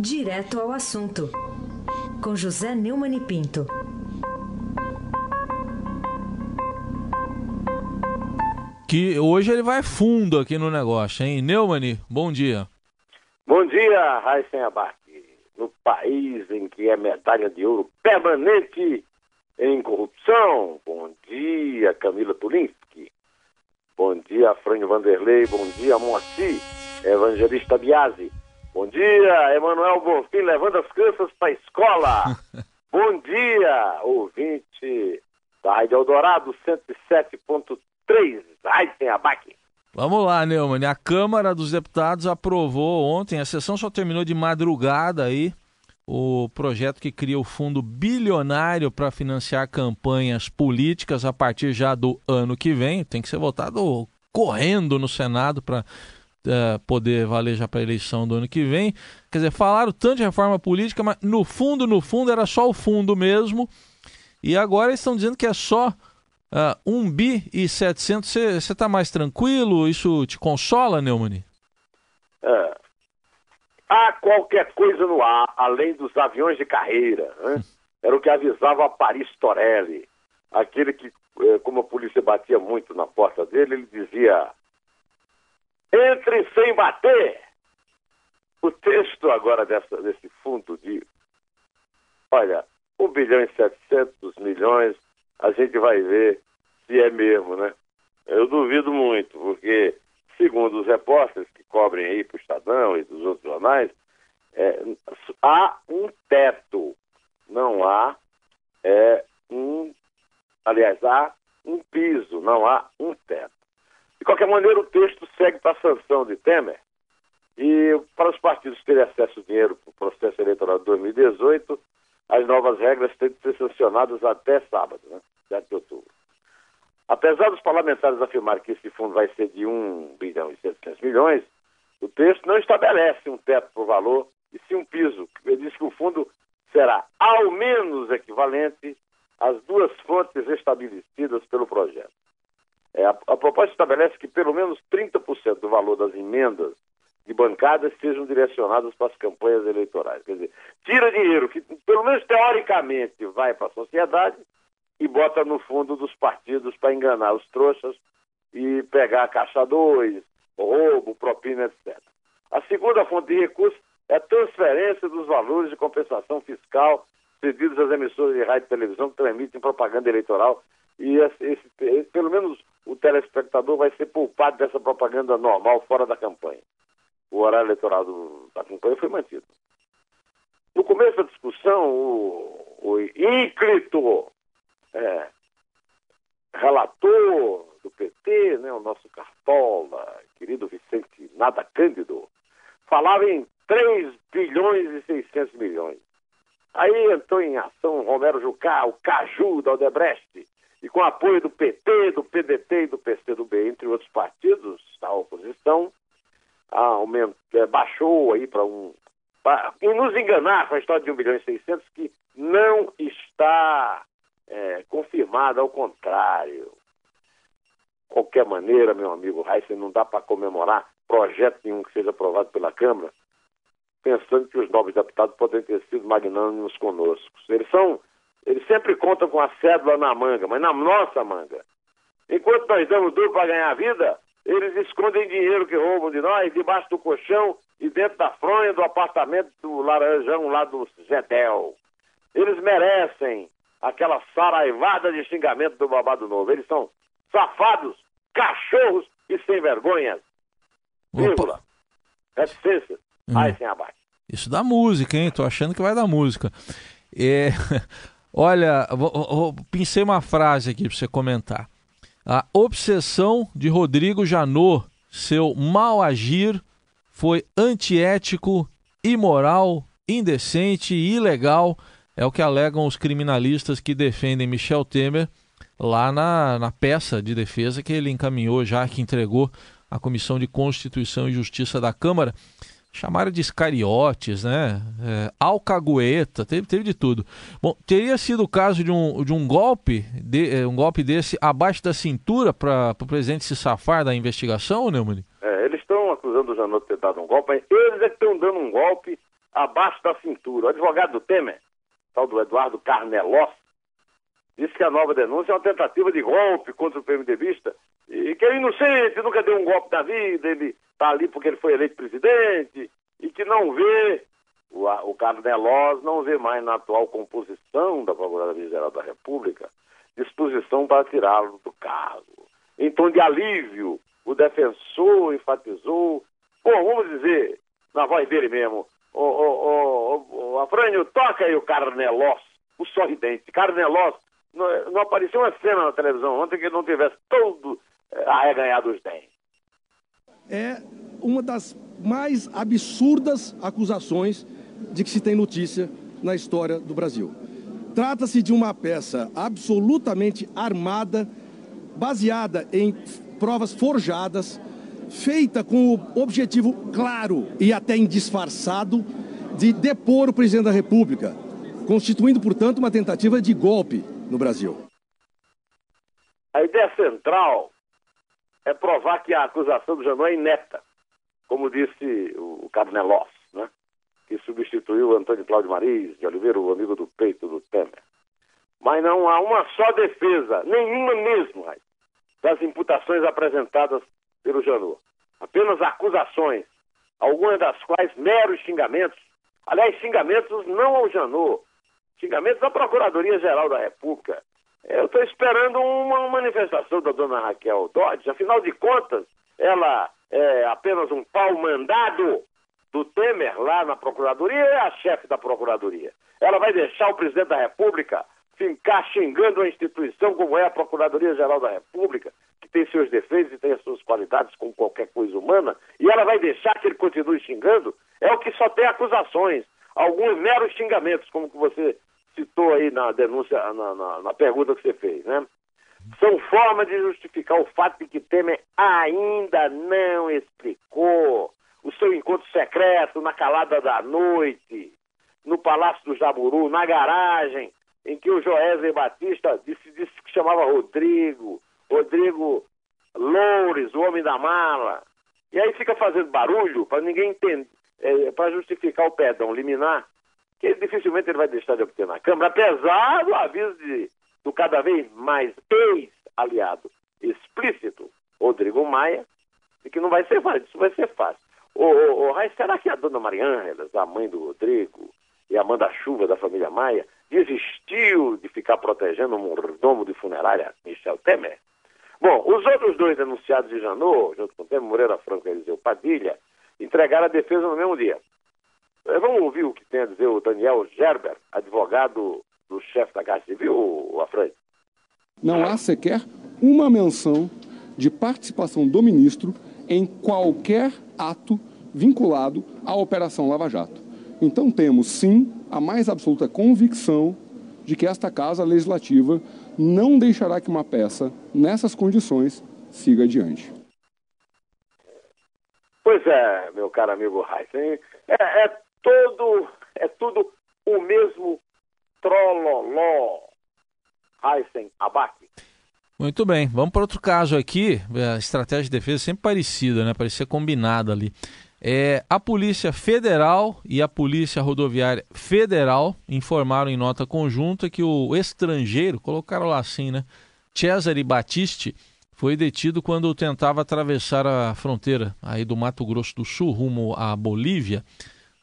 Direto ao assunto, com José Neumann e Pinto. Que hoje ele vai fundo aqui no negócio, hein? Neumann, bom dia. Bom dia, Raíssen Abac. No país em que é medalha de ouro permanente em corrupção. Bom dia, Camila Tulinski. Bom dia, Frânio Vanderlei. Bom dia, Moacir. Evangelista Biasi. Bom dia, Emanuel Bonfim, levando as crianças para a escola. Bom dia, ouvinte da Rádio Eldorado 107.3, Raíssen Abac. Vamos lá, Neumann. A Câmara dos Deputados aprovou ontem, a sessão só terminou de madrugada aí, o projeto que cria o fundo bilionário para financiar campanhas políticas a partir já do ano que vem. Tem que ser votado correndo no Senado para uh, poder valer já para a eleição do ano que vem. Quer dizer, falaram tanto de reforma política, mas no fundo, no fundo, era só o fundo mesmo. E agora estão dizendo que é só uh, 1 bi e 700. Você está mais tranquilo? Isso te consola, Neumann? É. Há qualquer coisa no ar, além dos aviões de carreira. Né? Era o que avisava Paris Torelli. Aquele que, eh, como a polícia batia muito na porta dele, ele dizia: entre sem bater. O texto agora dessa, desse fundo de, olha, 1 bilhão e 700 milhões, a gente vai ver se é mesmo, né? Eu duvido muito, porque, segundo os repórteres que cobrem aí para o Estadão e dos outros jornais, é, há um teto, não há é, um, aliás, há um piso, não há um teto. De qualquer maneira, o texto segue para a sanção de Temer. E para os partidos terem acesso ao dinheiro para o processo eleitoral de 2018, as novas regras têm de ser sancionadas até sábado, né? 7 de outubro. Apesar dos parlamentares afirmarem que esse fundo vai ser de 1 bilhão e 700 milhões, o texto não estabelece um teto para o valor e sim um piso. Ele diz que o fundo será ao menos equivalente às duas fontes estabelecidas pelo projeto. É, a, a proposta estabelece que pelo menos 30% do valor das emendas de bancadas sejam direcionadas para as campanhas eleitorais. Quer dizer, tira dinheiro que, pelo menos teoricamente, vai para a sociedade e bota no fundo dos partidos para enganar os trouxas e pegar caixa 2, roubo, propina, etc. A segunda fonte de recursos é a transferência dos valores de compensação fiscal cedidos às emissoras de rádio e televisão que transmitem propaganda eleitoral e esse, esse, pelo menos o telespectador vai ser poupado dessa propaganda normal fora da campanha. O horário eleitoral do, da campanha foi mantido. No começo da discussão, o, o ínclito é, relator do PT, né, o nosso cartola, querido Vicente Nada Cândido, falava em 3 bilhões e 600 milhões. Aí entrou em ação Romero Jucá, o Caju da Odebrecht, e com apoio do PT, do PDT e do PCdoB, entre outros partidos da oposição, aumentou, é, baixou aí para um. Pra, e nos enganar com a história de 1 bilhão e 600, que não está é, confirmada, ao contrário. Qualquer maneira, meu amigo Heisen, não dá para comemorar projeto nenhum que seja aprovado pela Câmara, pensando que os novos deputados podem ter sido magnânimos conosco. Eles são eles sempre contam com a cédula na manga, mas na nossa manga. Enquanto nós damos duro para ganhar vida, eles escondem dinheiro que roubam de nós debaixo do colchão e dentro da fronha do apartamento do Laranjão lá do Zedel. Eles merecem aquela saraivada de xingamento do babado novo. Eles são safados, cachorros e sem vergonhas. Vírgula. Reticência. Hum. Aí sem abate. Isso dá música, hein? Tô achando que vai dar música. É... Olha, vou, vou, pensei uma frase aqui para você comentar. A obsessão de Rodrigo Janot, seu mal agir, foi antiético, imoral, indecente e ilegal. É o que alegam os criminalistas que defendem Michel Temer lá na, na peça de defesa que ele encaminhou já, que entregou à Comissão de Constituição e Justiça da Câmara chamaram de escariotes, né? É, alcagueta, teve, teve de tudo. Bom, teria sido o caso de um, de um golpe, de, é, um golpe desse abaixo da cintura para o presidente se safar da investigação, Neumann? É, eles estão acusando o Janot de ter dado um golpe, mas eles é que estão dando um golpe abaixo da cintura. O advogado do Temer, tal do Eduardo Carnelós, disse que a nova denúncia é uma tentativa de golpe contra o PMDBista e que é inocente, nunca deu um golpe na vida, ele está ali porque ele foi eleito presidente e que não vê, o, o Carnelós não vê mais na atual composição da Procuradoria-Geral da República disposição para tirá-lo do cargo. Em tom de alívio, o defensor enfatizou, bom, vamos dizer, na voz dele mesmo, o, o, o, Afrânio, toca aí o Carnelós, o sorridente. Carnelós, não, não apareceu uma cena na televisão ontem que não tivesse todo é, arreganhado os dentes. É uma das mais absurdas acusações de que se tem notícia na história do Brasil. Trata-se de uma peça absolutamente armada, baseada em provas forjadas, feita com o objetivo claro e até indisfarçado de depor o presidente da República, constituindo, portanto, uma tentativa de golpe no Brasil. A ideia central é provar que a acusação do Janot é ineta, como disse o Carnelós, né? que substituiu Antônio Cláudio Mariz de Oliveira, o amigo do peito do Temer. Mas não há uma só defesa, nenhuma mesmo, das imputações apresentadas pelo Janot. Apenas acusações, algumas das quais meros xingamentos. Aliás, xingamentos não ao Janot, xingamentos à Procuradoria-Geral da República. Eu estou esperando uma manifestação da dona Raquel Dodge. Afinal de contas, ela é apenas um pau mandado do Temer lá na Procuradoria é a chefe da Procuradoria. Ela vai deixar o presidente da República ficar xingando a instituição como é a Procuradoria-Geral da República, que tem seus defeitos e tem as suas qualidades como qualquer coisa humana, e ela vai deixar que ele continue xingando? É o que só tem acusações, alguns meros xingamentos, como que você citou aí na denúncia, na, na, na pergunta que você fez, né? São formas de justificar o fato de que Temer ainda não explicou o seu encontro secreto na calada da noite, no Palácio do Jaburu, na garagem, em que o Joézer Batista disse, disse que chamava Rodrigo, Rodrigo Loures, o homem da mala. E aí fica fazendo barulho para ninguém entender, é, para justificar o perdão liminar que dificilmente ele vai deixar de obter na Câmara, apesar do aviso de, do cada vez mais ex-aliado explícito, Rodrigo Maia, de que não vai ser fácil, isso vai ser fácil. Ô, ô, ô Raiz, será que a dona Mariângela, a mãe do Rodrigo e a manda-chuva da família Maia, desistiu de ficar protegendo o mordomo de funerária Michel Temer? Bom, os outros dois denunciados de Janot, junto com Temer Moreira Franco e Eliseu Padilha, entregaram a defesa no mesmo dia. É, vamos ouvir o que tem a dizer o Daniel Gerber, advogado do chefe da Guarda Civil, Afrânio. Não há sequer uma menção de participação do ministro em qualquer ato vinculado à Operação Lava Jato. Então temos, sim, a mais absoluta convicção de que esta Casa Legislativa não deixará que uma peça nessas condições siga adiante. Pois é, meu caro amigo Heisen, é, é todo, é tudo o mesmo trololó. Heisen Abac. Muito bem, vamos para outro caso aqui. A estratégia de defesa é sempre parecida, né? Parecia combinada ali. É, a Polícia Federal e a Polícia Rodoviária Federal informaram em nota conjunta que o estrangeiro, colocaram lá assim, né? Cesare Battisti foi detido quando tentava atravessar a fronteira aí do Mato Grosso do Sul rumo à Bolívia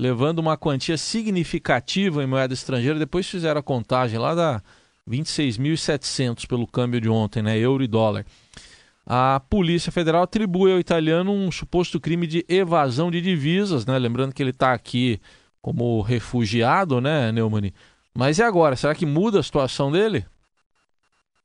levando uma quantia significativa em moeda estrangeira. Depois fizeram a contagem lá da 26.700 pelo câmbio de ontem, né, euro e dólar. A Polícia Federal atribui ao italiano um suposto crime de evasão de divisas, né? Lembrando que ele está aqui como refugiado, né, Neumann? Mas e agora? Será que muda a situação dele?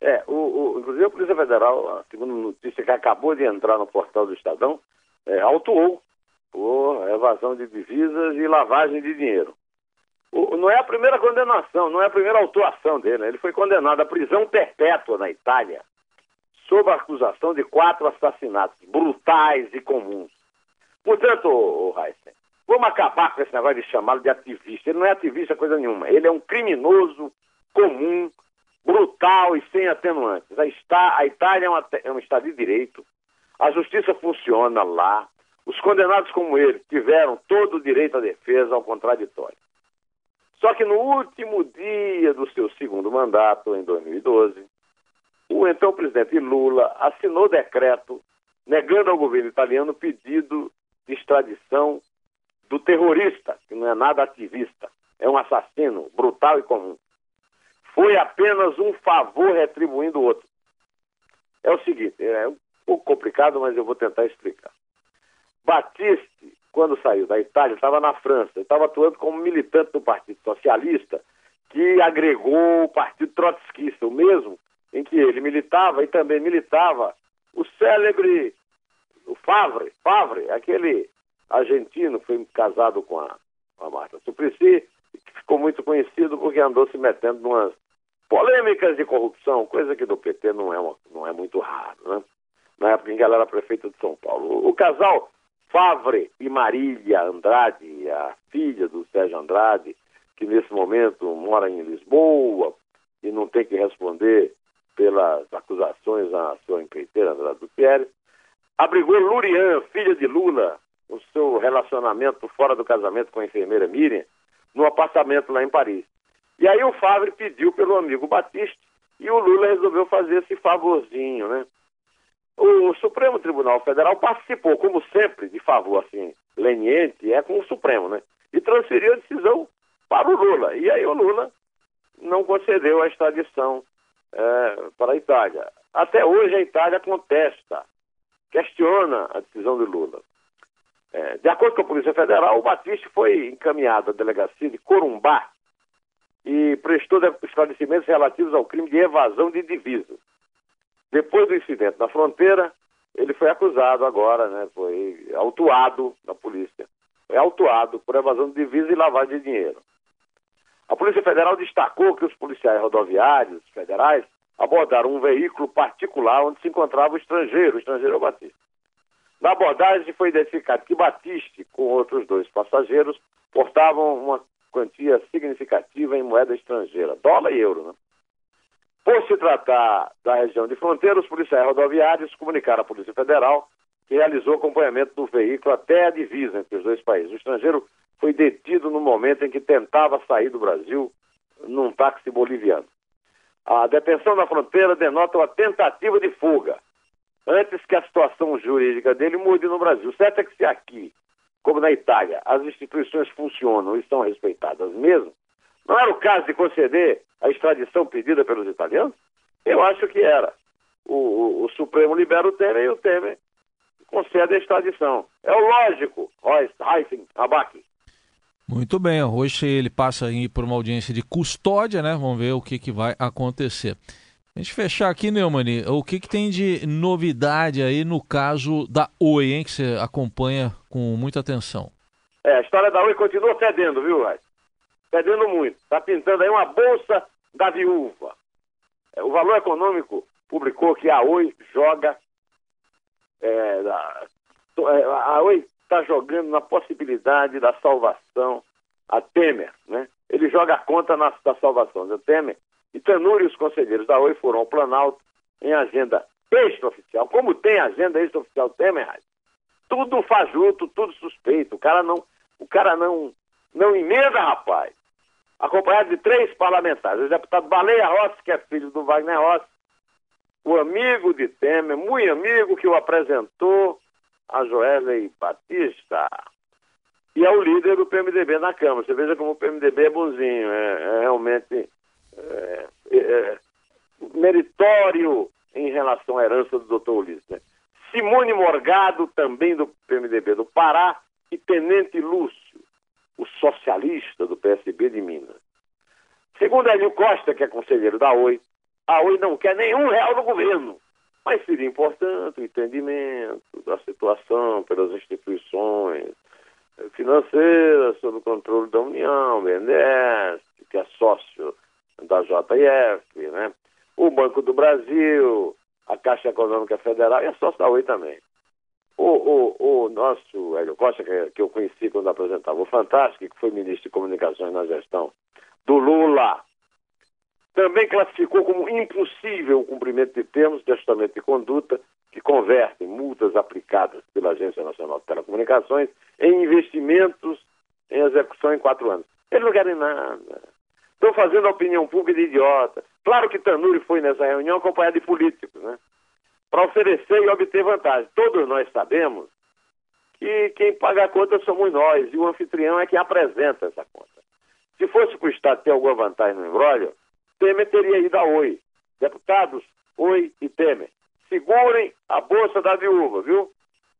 É, o, o, inclusive a Polícia Federal, segundo notícia que acabou de entrar no portal do Estadão, é, autuou por evasão de divisas e lavagem de dinheiro. O, não é a primeira condenação, não é a primeira autuação dele. Né? Ele foi condenado à prisão perpétua na Itália, sob a acusação de quatro assassinatos brutais e comuns. Portanto, o Heisen, vamos acabar com esse negócio de chamá-lo de ativista. Ele não é ativista coisa nenhuma. Ele é um criminoso comum, brutal e sem atenuantes. A, a Itália é, uma, é um Estado de Direito. A justiça funciona lá Os condenados como ele tiveram todo o direito à defesa ao contraditório. Só que no último dia do seu segundo mandato, em 2012, o então presidente Lula assinou decreto negando ao governo italiano o pedido de extradição do terrorista, que não é nada ativista, é um assassino brutal e comum. Foi apenas um favor retribuindo o outro. É o seguinte, é um pouco complicado, mas eu vou tentar explicar. Batiste, quando saiu da Itália, estava na França, estava atuando como militante do Partido Socialista, que agregou o Partido Trotskista, o mesmo em que ele militava e também militava o célebre o Favre, Favre, aquele argentino que foi casado com a, com a Marta Suplicy, que ficou muito conhecido porque andou se metendo em umas polêmicas de corrupção, coisa que do PT não é, uma, não é muito raro, né? Na época em que ela era prefeita de São Paulo. O, o casal Favre e Marília Andrade, a filha do Sérgio Andrade, que nesse momento mora em Lisboa e não tem que responder pelas acusações à sua empreiteira Andrade do Pierre, abrigou Lurian, filha de Lula, o seu relacionamento fora do casamento com a enfermeira Miriam, no apartamento lá em Paris. E aí o Favre pediu pelo amigo Batista e o Lula resolveu fazer esse favorzinho, né? O Supremo Tribunal Federal participou, como sempre, de favor assim, leniente, é com o Supremo, né? E transferiu a decisão para o Lula. E aí o Lula não concedeu a extradição é, para a Itália. Até hoje a Itália contesta, questiona a decisão do Lula. É, de acordo com a Polícia Federal, o Batista foi encaminhado à delegacia de Corumbá e prestou esclarecimentos relativos ao crime de evasão de divisas. Depois do incidente na fronteira, ele foi acusado agora, né? Foi autuado na polícia. Foi autuado por evasão de divisas e lavagem de dinheiro. A Polícia Federal destacou que os policiais rodoviários federais abordaram um veículo particular onde se encontrava o estrangeiro, o estrangeiro Batista. Na abordagem foi identificado que Batiste, com outros dois passageiros, portavam uma quantia significativa em moeda estrangeira, dólar e euro. Né? Por se tratar da região de fronteira, os policiais rodoviários comunicaram à Polícia Federal que realizou acompanhamento do veículo até a divisa entre os dois países. O estrangeiro foi detido no momento em que tentava sair do Brasil num táxi boliviano. A detenção na fronteira denota uma tentativa de fuga, antes que a situação jurídica dele mude no Brasil. Certo é que se aqui, como na Itália, as instituições funcionam e são respeitadas mesmo, não era o caso de conceder a extradição pedida pelos italianos? Eu acho que era. O, o, o Supremo libera o Temer e o Temer concede a extradição. É o lógico, Royce, Heisen, Abac. Muito bem, hoje ele passa aí por uma audiência de custódia, né? Vamos ver o que, que vai acontecer. A gente fechar aqui, Neumani, o que, que tem de novidade aí no caso da Oi, hein, que você acompanha com muita atenção? É, a história da Oi continua fedendo, viu, Rai? Fedendo muito. Está pintando aí uma bolsa da viúva. É, o Valor Econômico publicou que a Oi joga. É, é, a Oi está jogando na possibilidade da salvação a Temer, né? Ele joga a conta na, da salvação do Temer. E Tanuri e os conselheiros da Oi foram ao Planalto em agenda extraoficial. Como tem agenda extraoficial Temer, tudo fajuto, tudo suspeito. O cara não, o cara não, não emenda, rapaz. Acompanhado de três parlamentares. O deputado Baleia Rossi, que é filho do Wagner Rossi, o amigo de Temer, muito amigo que o apresentou, a Joesley Batista, e é o líder do PMDB na Câmara. Você veja como o PMDB é bonzinho, é, é realmente é, é, é, meritório em relação à herança do doutor Ulisses. Né? Simone Morgado, também do PMDB do Pará, e Tenente Lúcio, o socialista do PSB de Minas. Segundo Hélio Costa, que é conselheiro da OI, a OI não quer nenhum real no governo. Mas seria importante o entendimento da situação pelas instituições financeiras, sob o controle da União, BNDES, que é sócio da JF, né? o Banco do Brasil, a Caixa Econômica Federal e a sócio da Oi também. O, o, o nosso Hélio Costa, que, que eu conheci quando apresentava o Fantástico, que foi ministro de Comunicações na gestão do Lula, também classificou como impossível o cumprimento de termos de ajustamento de conduta que convertem multas aplicadas pela Agência Nacional de Telecomunicações em investimentos em execução em quatro anos. Eles não querem nada. Estão fazendo a opinião pública de idiota. Claro que Tanuri foi nessa reunião acompanhado de políticos, né? Para oferecer e obter vantagem. Todos nós sabemos que quem paga a conta somos nós e o anfitrião é quem apresenta essa conta. Se fosse para o Estado ter alguma vantagem no embrólio, Temer teria ido a Oi. Deputados, Oi e Temer. Segurem a Bolsa da Viúva, viu?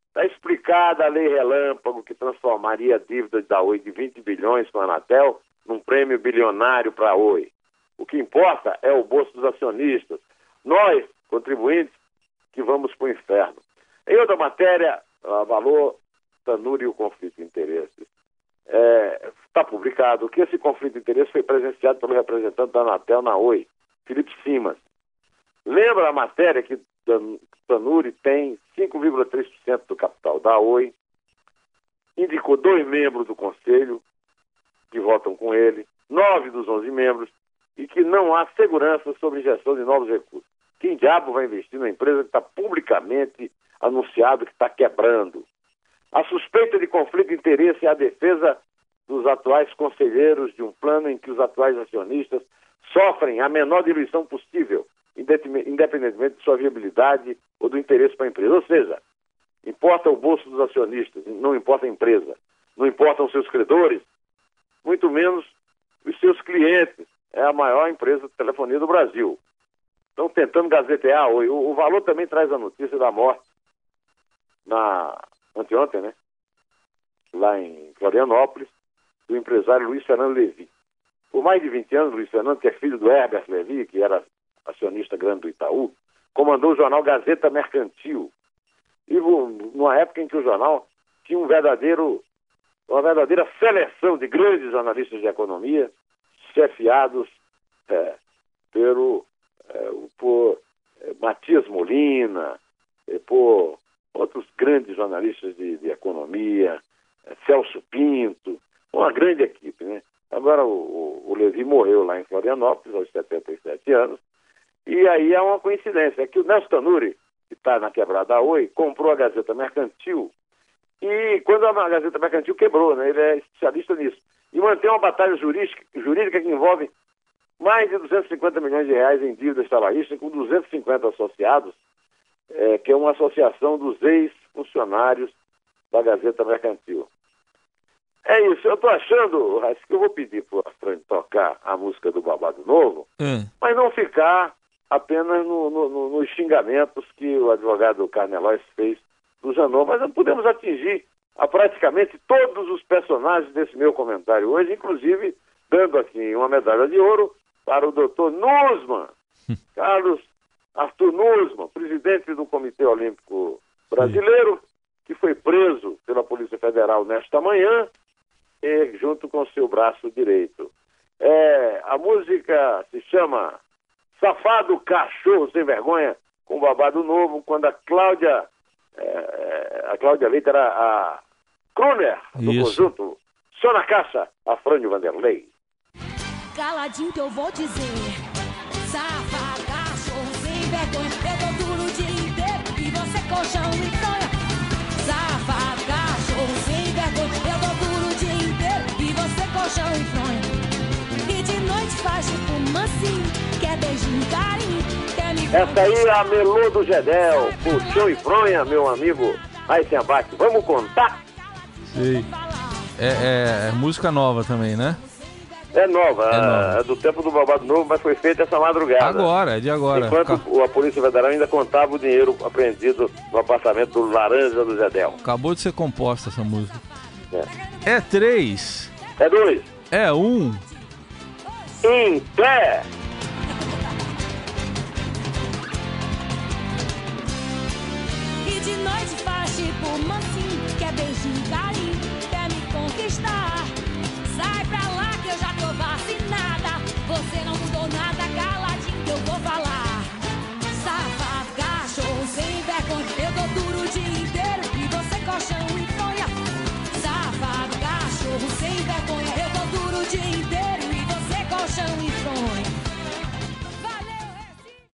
Está explicada a lei relâmpago que transformaria a dívida da Oi de 20 bilhões com a Anatel num prêmio bilionário para a Oi. O que importa é o bolso dos acionistas. Nós, contribuintes, que vamos para o inferno. Em outra matéria, valor Tanuri o conflito de interesses. Está é, tá publicado que esse conflito de interesses foi presenciado pelo representante da Anatel na Oi, Felipe Simas. Lembra a matéria que Tanuri tem 5,3% do capital da Oi, indicou dois membros do conselho que votam com ele, nove dos onze membros, e que não há segurança sobre injeção de novos recursos. Quem diabo vai investir numa empresa que está publicamente anunciado que está quebrando? A suspeita de conflito de interesse é a defesa dos atuais conselheiros de um plano em que os atuais acionistas sofrem a menor diluição possível, independentemente de sua viabilidade ou do interesse para a empresa. Ou seja, importa o bolso dos acionistas, não importa a empresa, não importam os seus credores, muito menos os seus clientes. É a maior empresa de telefonia do Brasil. Estão tentando gazetear. O, o valor também traz a notícia da morte na anteontem, né? Lá em Florianópolis, do empresário Luiz Fernando Levi. Por mais de 20 anos, Luiz Fernando, que é filho do Herbert Levi, que era acionista grande do Itaú, comandou o jornal Gazeta Mercantil. E numa época em que o jornal tinha um verdadeiro, uma verdadeira seleção de grandes jornalistas de economia, chefiados é, pelo, por é, Matias Molina, é, por outros grandes jornalistas de, de economia, é, Celso Pinto, uma grande equipe, né? Agora o, o, Levi morreu lá em Florianópolis, aos 77 anos, e aí há uma coincidência, é que o Nelson Tanuri, que está na quebrada Oi, comprou a Gazeta Mercantil, e quando a Gazeta Mercantil quebrou, né? Ele é especialista nisso. E mantém uma batalha jurídica, jurídica que envolve mais de 250 milhões de reais em dívidas trabalhistas, com 250 associados, é, que é uma associação dos ex-funcionários da Gazeta Mercantil. É isso, eu estou achando, Raíssa, que eu vou pedir para o Fran tocar a música do Babado Novo, hum. mas não ficar apenas no, no, nos xingamentos que o advogado Carnelóis fez do Janot, mas podemos atingir a praticamente todos os personagens desse meu comentário hoje, inclusive dando aqui uma medalha de ouro para o doutor Nussmann, Carlos Arthur Nussmann, presidente do Comitê Olímpico Brasileiro, que foi preso pela Polícia Federal nesta manhã, e, junto com seu braço direito. É, a música se chama Safado Cachorro Sem Vergonha, com babado novo, quando a Cláudia, é, a Cláudia Leite era a Kruner do Isso. conjunto Só na Caixa, Afrânio Vanderlei. Caladinho que eu vou dizer, safado vergonha. Eu dou duro o dia inteiro e você colchão e fronha. Safado, cachorro sem vergonha. Eu dou duro o dia inteiro e você colchão e fronha. E de noite faz tipo mansinho, quer beijinho, carinho, quer me Essa aí é a Melô do Gedel, colchão e fronha, meu amigo. Aí abate. Vamos contar? Sim. É, é, é música nova também, né? É nova, é, nova. é do tempo do babado novo, mas foi feita essa madrugada. Agora, é de agora. Enquanto Ca... a Polícia Federal ainda contava o dinheiro apreendido no apartamento do Laranja do Zedel. Acabou de ser composta essa música. É, é três. É dois. É um. Em pé. E de noite faz tipo mansinho, quer beijinho, carinho, quer me conquistar. Sai pra lá você não mudou nada, caladinho que eu vou falar. Safado, cachorro, sem vergonha. Eu tô duro o dia inteiro e você colchão e fronha. Safado, cachorro, sem vergonha. Eu tô duro o dia inteiro e você colchão e fronha.